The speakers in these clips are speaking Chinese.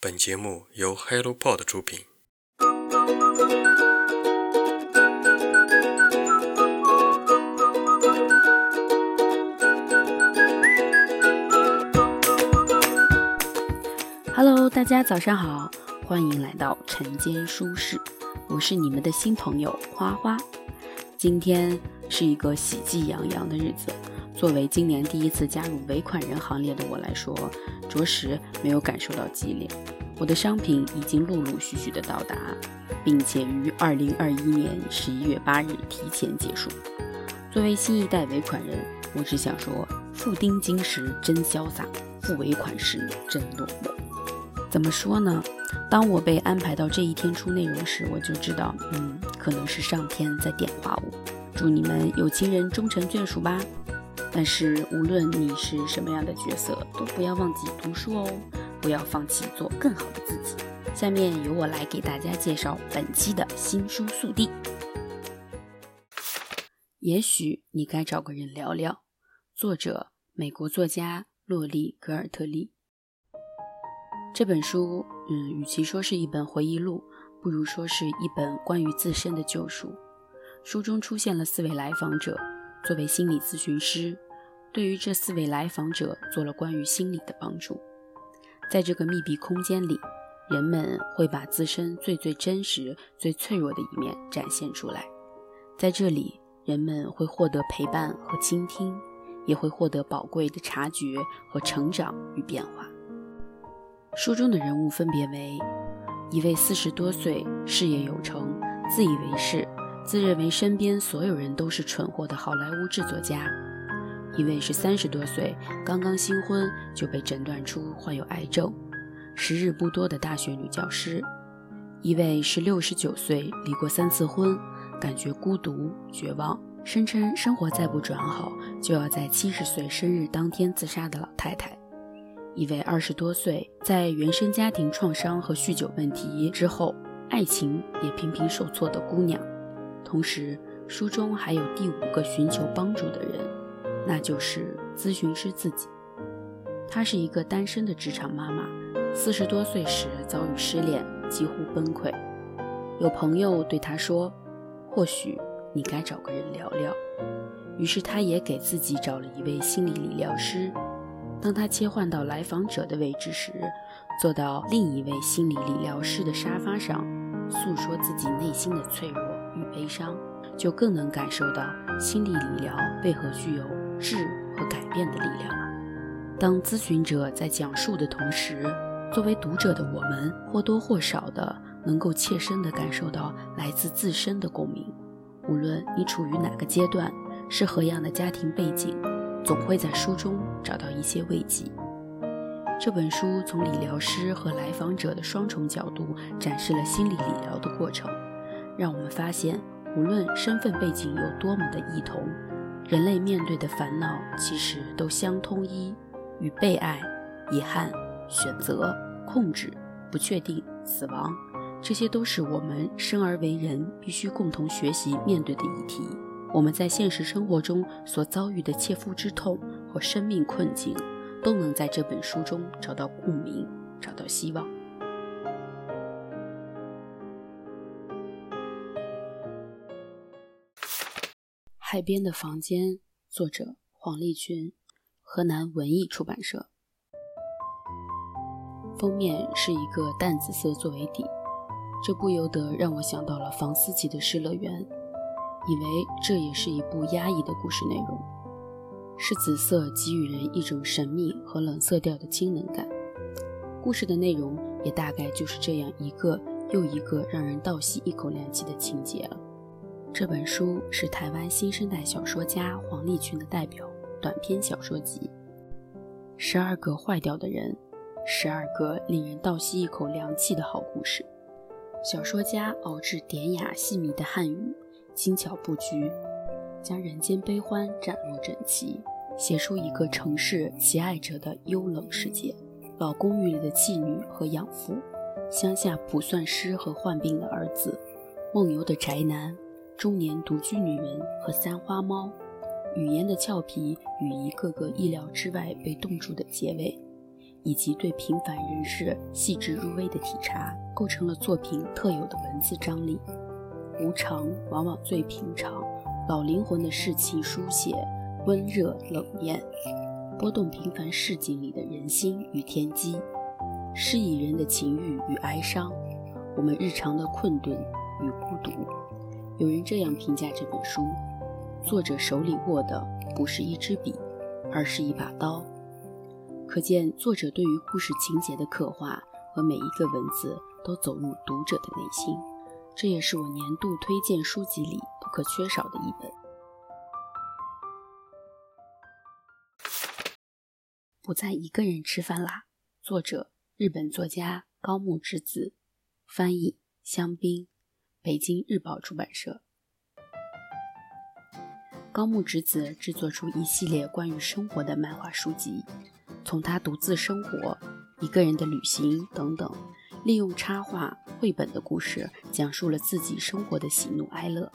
本节目由 HelloPod 出品。Hello，大家早上好，欢迎来到晨间舒适，我是你们的新朋友花花。今天是一个喜气洋洋的日子。作为今年第一次加入尾款人行列的我来说，着实没有感受到激烈。我的商品已经陆陆续续的到达，并且于二零二一年十一月八日提前结束。作为新一代尾款人，我只想说：付定金时真潇洒，付尾款时真落寞。怎么说呢？当我被安排到这一天出内容时，我就知道，嗯，可能是上天在点化我。祝你们有情人终成眷属吧。但是无论你是什么样的角色，都不要忘记读书哦，不要放弃做更好的自己。下面由我来给大家介绍本期的新书速递。也许你该找个人聊聊。作者：美国作家洛丽·格尔特利。这本书，嗯，与其说是一本回忆录，不如说是一本关于自身的救赎。书中出现了四位来访者。作为心理咨询师，对于这四位来访者做了关于心理的帮助。在这个密闭空间里，人们会把自身最最真实、最脆弱的一面展现出来。在这里，人们会获得陪伴和倾听，也会获得宝贵的察觉和成长与变化。书中的人物分别为：一位四十多岁、事业有成、自以为是。自认为身边所有人都是蠢货的好莱坞制作家，一位是三十多岁刚刚新婚就被诊断出患有癌症、时日不多的大学女教师，一位是六十九岁离过三次婚，感觉孤独绝望，声称生活再不转好就要在七十岁生日当天自杀的老太太，一位二十多岁在原生家庭创伤和酗酒问题之后，爱情也频频受挫的姑娘。同时，书中还有第五个寻求帮助的人，那就是咨询师自己。她是一个单身的职场妈妈，四十多岁时遭遇失恋，几乎崩溃。有朋友对她说：“或许你该找个人聊聊。”于是，她也给自己找了一位心理理疗师。当她切换到来访者的位置时，坐到另一位心理理疗师的沙发上，诉说自己内心的脆弱。与悲伤，就更能感受到心理理疗为何具有治和改变的力量了。当咨询者在讲述的同时，作为读者的我们或多或少的能够切身的感受到来自自身的共鸣。无论你处于哪个阶段，是何样的家庭背景，总会在书中找到一些慰藉。这本书从理疗师和来访者的双重角度展示了心理理疗的过程。让我们发现，无论身份背景有多么的异同，人类面对的烦恼其实都相通一：与被爱、遗憾、选择、控制、不确定、死亡，这些都是我们生而为人必须共同学习面对的议题。我们在现实生活中所遭遇的切肤之痛和生命困境，都能在这本书中找到共鸣，找到希望。海边的房间，作者黄丽群，河南文艺出版社。封面是一个淡紫色作为底，这不由得让我想到了房思琪的《失乐园》，以为这也是一部压抑的故事内容。是紫色给予人一种神秘和冷色调的清冷感。故事的内容也大概就是这样一个又一个让人倒吸一口凉气的情节了。这本书是台湾新生代小说家黄立群的代表短篇小说集，《十二个坏掉的人》，十二个令人倒吸一口凉气的好故事。小说家熬制典雅细腻的汉语，精巧布局，将人间悲欢展露整齐，写出一个城市喜爱者的幽冷世界。老公寓里的妓女和养父，乡下卜算师和患病的儿子，梦游的宅男。中年独居女人和三花猫，语言的俏皮与一个个意料之外被冻住的结尾，以及对平凡人士细致入微的体察，构成了作品特有的文字张力。无常往往最平常，老灵魂的士气书写，温热冷艳，拨动平凡市井里的人心与天机，诗以人的情欲与哀伤，我们日常的困顿与孤独。有人这样评价这本书：作者手里握的不是一支笔，而是一把刀。可见作者对于故事情节的刻画和每一个文字都走入读者的内心。这也是我年度推荐书籍里不可缺少的一本。不再一个人吃饭啦。作者：日本作家高木直子，翻译：香槟，北京日报出版社。高木直子制作出一系列关于生活的漫画书籍，从他独自生活、一个人的旅行等等。利用插画绘本的故事，讲述了自己生活的喜怒哀乐，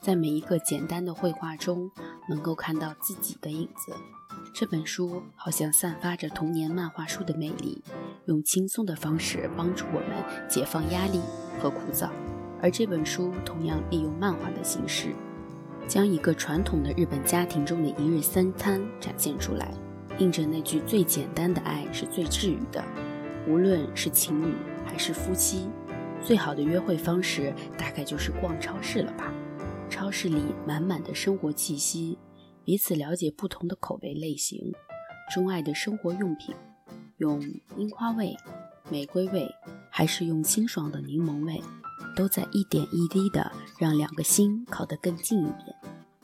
在每一个简单的绘画中，能够看到自己的影子。这本书好像散发着童年漫画书的魅力，用轻松的方式帮助我们解放压力和枯燥。而这本书同样利用漫画的形式，将一个传统的日本家庭中的一日三餐展现出来，印证那句最简单的爱是最治愈的。无论是情侣还是夫妻，最好的约会方式大概就是逛超市了吧？超市里满满的生活气息，彼此了解不同的口味类型，钟爱的生活用品，用樱花味、玫瑰味，还是用清爽的柠檬味，都在一点一滴的让两个心靠得更近一点。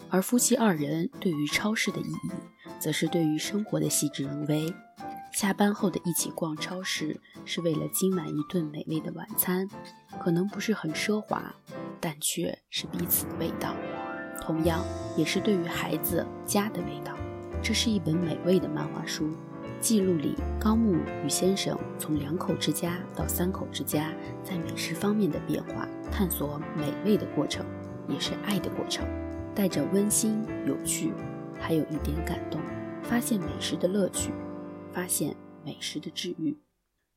而夫妻二人对于超市的意义，则是对于生活的细致入微。下班后的一起逛超市，是为了今晚一顿美味的晚餐，可能不是很奢华，但却是彼此的味道。同样，也是对于孩子家的味道。这是一本美味的漫画书，记录里高木与先生从两口之家到三口之家，在美食方面的变化，探索美味的过程，也是爱的过程，带着温馨、有趣，还有一点感动，发现美食的乐趣。发现美食的治愈。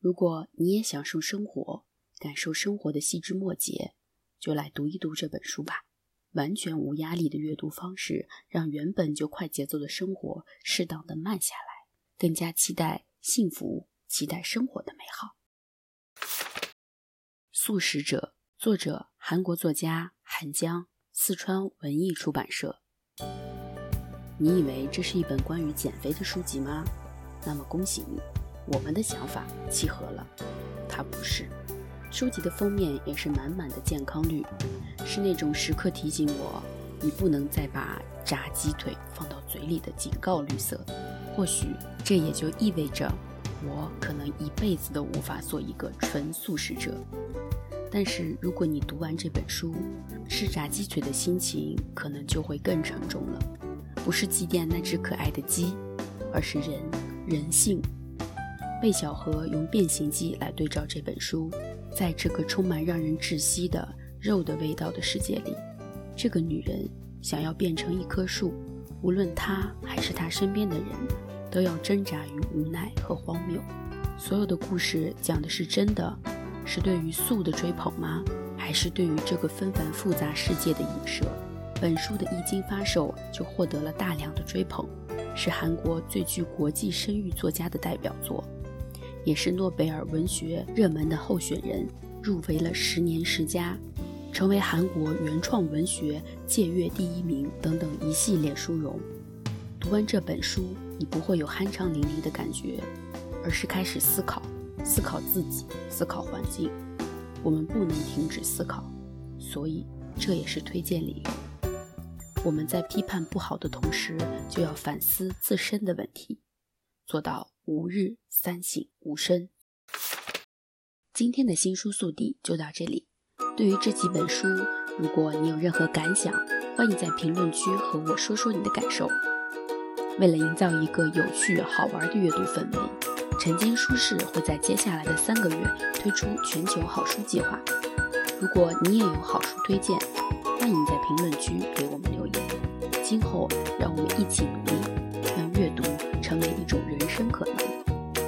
如果你也享受生活，感受生活的细枝末节，就来读一读这本书吧。完全无压力的阅读方式，让原本就快节奏的生活适当的慢下来，更加期待幸福，期待生活的美好。素食者，作者韩国作家韩江，四川文艺出版社。你以为这是一本关于减肥的书籍吗？那么恭喜你，我们的想法契合了。它不是。书籍的封面也是满满的健康绿，是那种时刻提醒我你不能再把炸鸡腿放到嘴里的警告绿色。或许这也就意味着我可能一辈子都无法做一个纯素食者。但是如果你读完这本书，吃炸鸡腿的心情可能就会更沉重了。不是祭奠那只可爱的鸡，而是人。人性，魏小河用《变形记》来对照这本书，在这个充满让人窒息的肉的味道的世界里，这个女人想要变成一棵树，无论他还是他身边的人，都要挣扎于无奈和荒谬。所有的故事讲的是真的，是对于素的追捧吗？还是对于这个纷繁复杂世界的影射？本书的一经发售就获得了大量的追捧。是韩国最具国际声誉作家的代表作，也是诺贝尔文学热门的候选人，入围了十年十佳，成为韩国原创文学借阅第一名等等一系列殊荣。读完这本书，你不会有酣畅淋漓的感觉，而是开始思考，思考自己，思考环境。我们不能停止思考，所以这也是推荐理由。我们在批判不好的同时，就要反思自身的问题，做到吾日三省吾身。今天的新书速递就到这里。对于这几本书，如果你有任何感想，欢迎在评论区和我说说你的感受。为了营造一个有趣好玩的阅读氛围，晨间书室会在接下来的三个月推出全球好书计划。如果你也有好书推荐，欢迎在评论区给我们留言。今后，让我们一起努力，让阅读成为一种人生可能。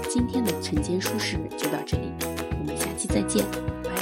今天的晨间书市就到这里，我们下期再见，拜。